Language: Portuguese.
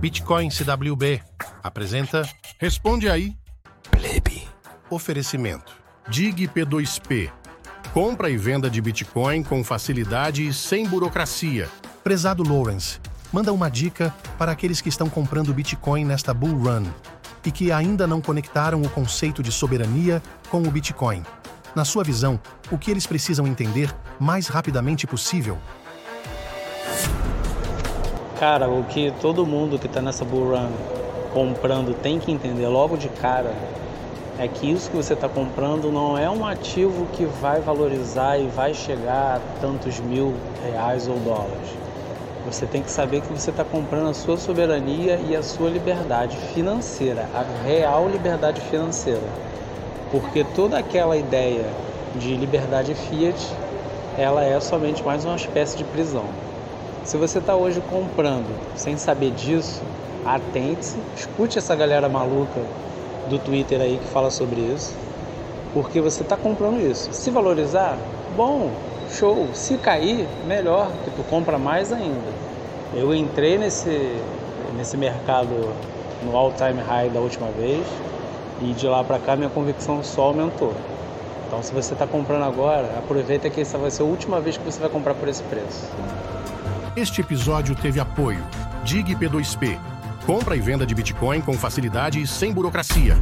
Bitcoin CWB apresenta Responde aí. Plebe. Oferecimento. DIG P2P. Compra e venda de Bitcoin com facilidade e sem burocracia. Prezado Lawrence, manda uma dica para aqueles que estão comprando Bitcoin nesta bull run e que ainda não conectaram o conceito de soberania com o Bitcoin. Na sua visão, o que eles precisam entender mais rapidamente possível? Cara, o que todo mundo que está nessa bull run comprando tem que entender logo de cara é que isso que você está comprando não é um ativo que vai valorizar e vai chegar a tantos mil reais ou dólares. Você tem que saber que você está comprando a sua soberania e a sua liberdade financeira, a real liberdade financeira. Porque toda aquela ideia de liberdade fiat, ela é somente mais uma espécie de prisão. Se você está hoje comprando sem saber disso, atente-se, escute essa galera maluca do Twitter aí que fala sobre isso, porque você está comprando isso. Se valorizar, bom, show. Se cair, melhor, que tu compra mais ainda. Eu entrei nesse, nesse mercado no all-time high da última vez e de lá para cá minha convicção só aumentou. Então, se você está comprando agora, aproveita que essa vai ser a última vez que você vai comprar por esse preço. Este episódio teve apoio DIG P2P. Compra e venda de Bitcoin com facilidade e sem burocracia.